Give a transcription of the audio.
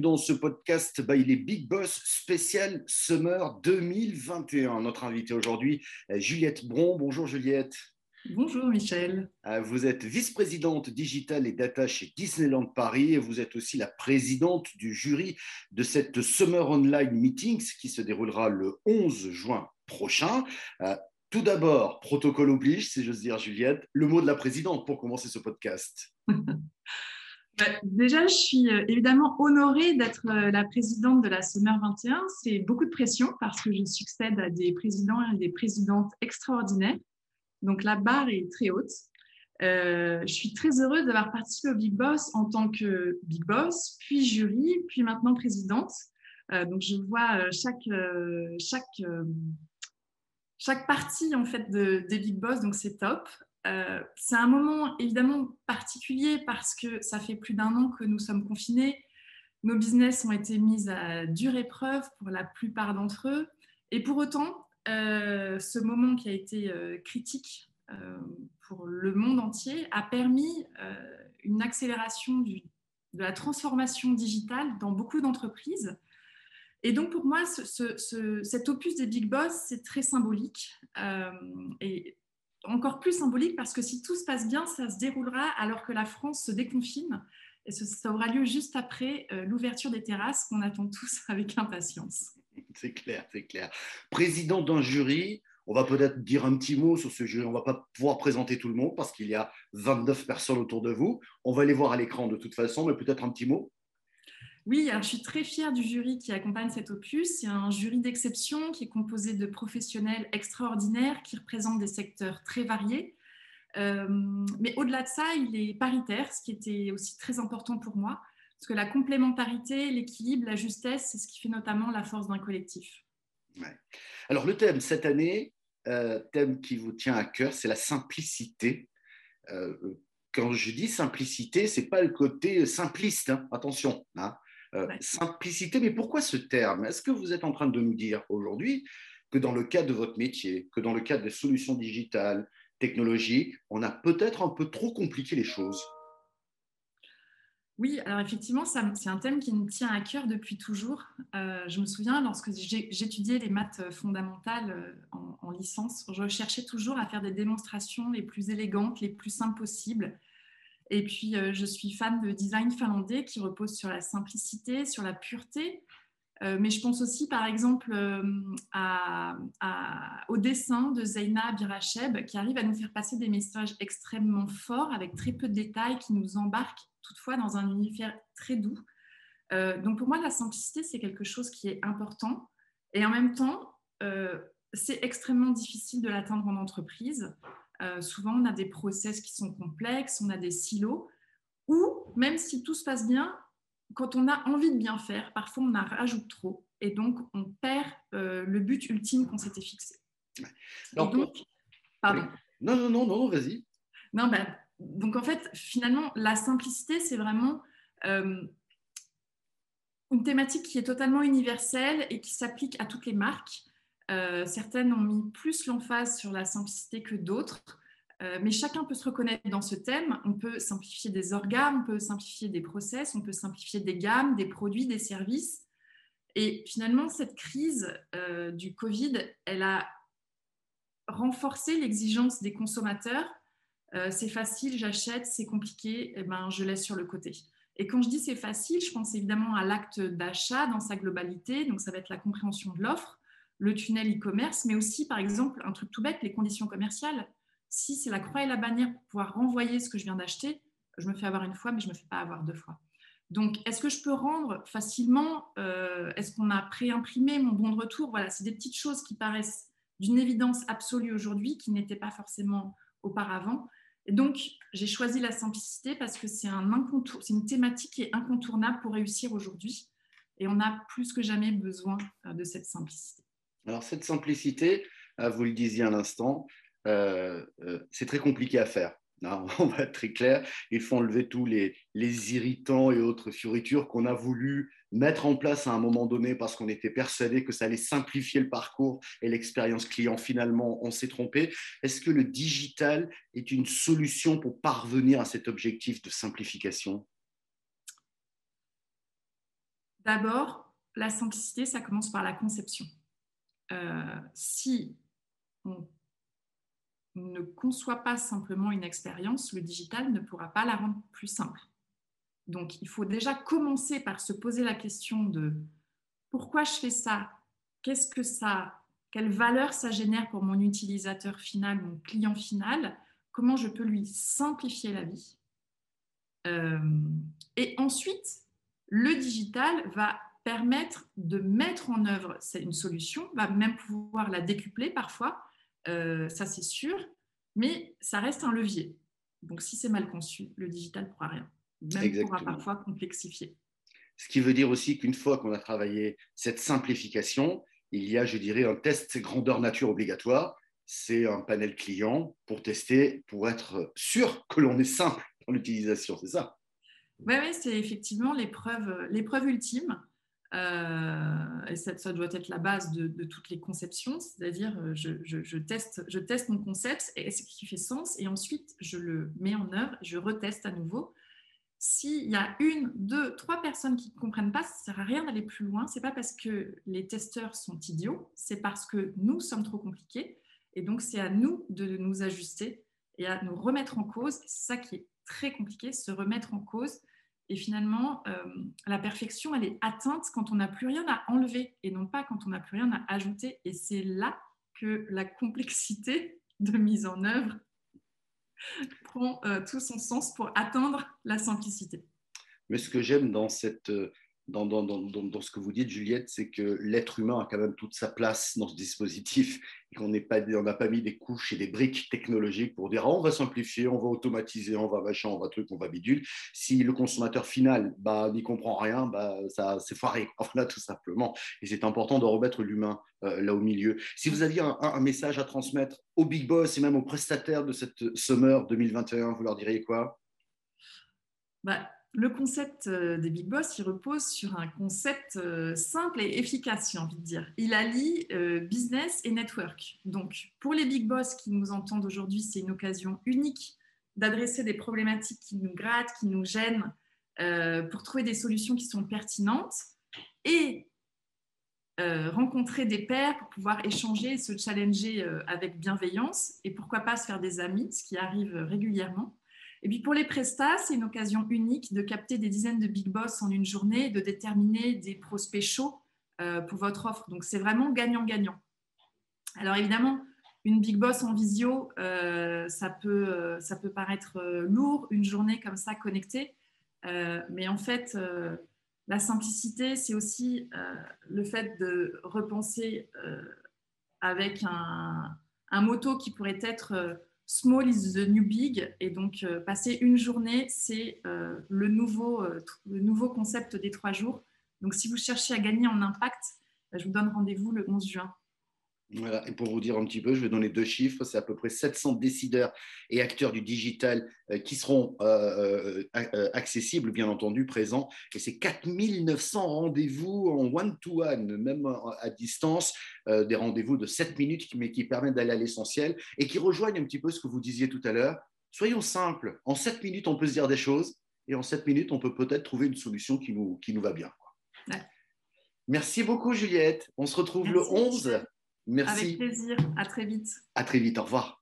dans ce podcast by les Big Boss spécial Summer 2021. Notre invité aujourd'hui, Juliette Bron. Bonjour Juliette. Bonjour Michel. Euh, vous êtes vice-présidente digital et data chez Disneyland Paris et vous êtes aussi la présidente du jury de cette Summer Online Meetings qui se déroulera le 11 juin prochain. Euh, tout d'abord, protocole oblige, si j'ose dire Juliette, le mot de la présidente pour commencer ce podcast. Bah, déjà, je suis euh, évidemment honorée d'être la présidente de la Summer 21. C'est beaucoup de pression parce que je succède à des présidents et des présidentes extraordinaires. Donc la barre est très haute. Euh, je suis très heureuse d'avoir participé au Big Boss en tant que Big Boss, puis jury, puis maintenant présidente. Euh, donc je vois euh, chaque, chaque, chaque partie en fait de, des Big Boss, donc c'est top. C'est un moment évidemment particulier parce que ça fait plus d'un an que nous sommes confinés. Nos business ont été mis à dure épreuve pour la plupart d'entre eux. Et pour autant, euh, ce moment qui a été euh, critique euh, pour le monde entier a permis une accélération de la transformation digitale dans beaucoup d'entreprises. Et donc pour moi, cet opus des Big Boss, c'est très symbolique. et encore plus symbolique parce que si tout se passe bien, ça se déroulera alors que la France se déconfine. Et ça aura lieu juste après l'ouverture des terrasses qu'on attend tous avec impatience. c'est clair, c'est clair. Président d'un jury, on va peut-être dire un petit mot sur ce jury. On ne va pas pouvoir présenter tout le monde parce qu'il y a 29 personnes autour de vous. On va les voir à l'écran de toute façon, mais peut-être un petit mot. Oui, alors je suis très fière du jury qui accompagne cet opus. C'est un jury d'exception qui est composé de professionnels extraordinaires qui représentent des secteurs très variés. Euh, mais au-delà de ça, il est paritaire, ce qui était aussi très important pour moi. Parce que la complémentarité, l'équilibre, la justesse, c'est ce qui fait notamment la force d'un collectif. Alors le thème cette année, euh, thème qui vous tient à cœur, c'est la simplicité. Euh, quand je dis simplicité, c'est pas le côté simpliste, hein. attention. Hein. Euh, simplicité, mais pourquoi ce terme? Est-ce que vous êtes en train de nous dire aujourd'hui que dans le cadre de votre métier, que dans le cadre des solutions digitales, technologiques, on a peut-être un peu trop compliqué les choses? Oui, alors effectivement, c'est un thème qui me tient à cœur depuis toujours. Euh, je me souviens, lorsque j'étudiais les maths fondamentales euh, en, licence, je cherchais toujours à faire des démonstrations les plus élégantes, les plus simples possibles. Et puis, euh, je suis fan de design finlandais qui repose sur la simplicité, sur la pureté. mais je pense aussi, par exemple, au dessin de Zeina Biracheb, qui arrive à nous faire passer des messages extrêmement forts avec très peu de détails, qui nous embarquent toutefois dans un univers très doux. Euh, donc pour moi, la simplicité, c'est quelque chose qui est important. Et en même temps, euh, c'est extrêmement difficile de l'atteindre en entreprise. Euh, souvent, on a des process qui sont complexes, on a des silos, ou même si tout se passe bien, quand on a envie de bien faire, parfois on en rajoute trop, et donc on perd le but ultime qu'on s'était fixé. Donc, pardon. Non, non, non, non, vas-y. Non, ben, donc en fait, finalement, la simplicité, c'est vraiment euh, une thématique qui est totalement universelle et qui s'applique à toutes les marques. Euh, certaines ont mis plus l'emphase sur la simplicité que d'autres, euh, mais chacun peut se reconnaître dans ce thème. On peut simplifier des organes, on peut simplifier des process, on peut simplifier des gammes, des produits, des services. Et finalement, cette crise du Covid, elle a renforcé l'exigence des consommateurs euh, c'est facile, j'achète, c'est compliqué, eh ben, je laisse sur le côté. Et quand je dis c'est facile, je pense évidemment à l'acte d'achat dans sa globalité, donc ça va être la compréhension de l'offre, le tunnel e-commerce, mais aussi par exemple un truc tout bête, les conditions commerciales. Si c'est la croix et la bannière pour pouvoir renvoyer ce que je viens d'acheter, je me fais avoir une fois, mais je ne me fais pas avoir deux fois. Donc, est-ce que je peux rendre facilement euh, Est-ce qu'on a préimprimé mon bon de retour? Voilà, c'est des petites choses qui paraissent d'une évidence absolue aujourd'hui, qui n'étaient pas forcément auparavant donc, j'ai choisi la simplicité parce que c'est un une thématique qui est incontournable pour réussir aujourd'hui. Et on a plus que jamais besoin euh, de cette simplicité. Alors, cette simplicité, euh, vous le disiez à l'instant, euh, c'est très compliqué à faire. on va être très clair, il faut enlever tous les, les irritants et autres fioritures qu'on a voulu mettre en place à un moment donné parce qu'on était persuadé que ça allait simplifier le parcours et l'expérience client. Finalement, on s'est trompé. Est-ce que le digital est une solution pour parvenir à cet objectif de simplification? D'abord, la simplicité, ça commence par la conception. Euh, si on ne conçoit pas simplement une expérience, le digital ne pourra pas la rendre plus simple. Donc, il faut déjà commencer par se poser la question de pourquoi je fais ça Qu'est-ce que ça Quelle valeur ça génère pour mon utilisateur final, mon client final Comment je peux lui simplifier la vie euh, Et ensuite, le digital va permettre de mettre en œuvre une solution, va même pouvoir la décupler parfois, euh, ça c'est sûr, mais ça reste un levier. Donc si c'est mal conçu, le digital ne pourra rien. Même pourra parfois complexifier. Ce qui veut dire aussi qu'une fois qu'on a travaillé cette simplification, il y a, je dirais, un test grandeur nature obligatoire. C'est un panel client pour tester, pour être sûr que l'on est simple dans l'utilisation, c'est ça? Oui, ouais, c'est effectivement l'épreuve ultime. Euh, et ça, doit être la base de, toutes les conceptions, c'est-à-dire euh, je, teste, mon concept et ce qui fait sens, et ensuite je le mets en œuvre, je reteste à nouveau. S'il y a une, deux, trois personnes qui ne comprennent pas, ça ne sert à rien d'aller plus loin. Ce n'est pas parce que les testeurs sont idiots, c'est parce que nous sommes trop compliqués. Et donc, c'est à nous de nous ajuster et à nous remettre en cause. C'est ça qui est très compliqué, se remettre en cause et finalement, euh, la perfection, elle est atteinte quand on n'a plus rien à enlever et non pas quand on n'a plus rien à ajouter. Et c'est là que la complexité de mise en œuvre prend euh, tout son sens pour atteindre la simplicité. Mais ce que j'aime dans cette euh, dans, ce que vous dites, Juliette, c'est que l'être humain a quand même toute sa place dans ce dispositif et qu'on n'a pas, mis des couches et des briques technologiques pour dire ah, on va simplifier, on va automatiser, on va machin, on va truc, on va bidule. Si le consommateur final bah, n'y comprend rien, bah, ça c'est foiré, voilà, tout simplement. Et c'est important de remettre l'humain euh, là au milieu. Si vous aviez un, un, message à transmettre aux big boss et même aux prestataires de cette summer 2021, vous leur diriez quoi? Bah le concept euh, des big boss, il repose sur un concept euh, simple et efficace, j'ai envie de dire. Il allie euh, business et network. Donc, pour les big boss qui nous entendent aujourd'hui, c'est une occasion unique d'adresser des problématiques qui nous grattent, qui nous gênent, pour trouver des solutions qui sont pertinentes et rencontrer des pairs pour pouvoir échanger et se challenger avec bienveillance et pourquoi pas se faire des amis, ce qui arrive régulièrement. Et puis pour les prestats, c'est une occasion unique de capter des dizaines de big boss en une journée de déterminer des prospects chauds euh, pour votre offre. Donc c'est vraiment gagnant-gagnant. Alors évidemment, une big boss en visio, euh, ça, peut, euh, ça peut paraître lourd, une journée comme ça connectée. mais en fait, la simplicité, c'est aussi le fait de repenser avec un, un, motto qui pourrait être Small is the new big. Et donc, euh, passer une journée, c'est euh, le, nouveau, euh, le nouveau concept des trois jours. Donc, si vous cherchez à gagner en impact, je vous donne rendez-vous le 11 juin. Voilà. Et pour vous dire un petit peu, je vais donner deux chiffres. C'est à peu près 700 décideurs et acteurs du digital euh, qui seront euh, euh, accessibles, bien entendu, présents. Et c'est 4900 rendez-vous en one-to-one, même à distance, des rendez-vous de 7 minutes, mais qui permettent d'aller à l'essentiel et qui rejoignent un petit peu ce que vous disiez tout à l'heure. Soyons simples. En 7 minutes, on peut se dire des choses et en 7 minutes, on peut peut-être trouver une solution qui nous, qui nous va bien. Merci beaucoup, Juliette. On se retrouve le 11. Merci. Avec plaisir. À très vite. À très vite. Au revoir.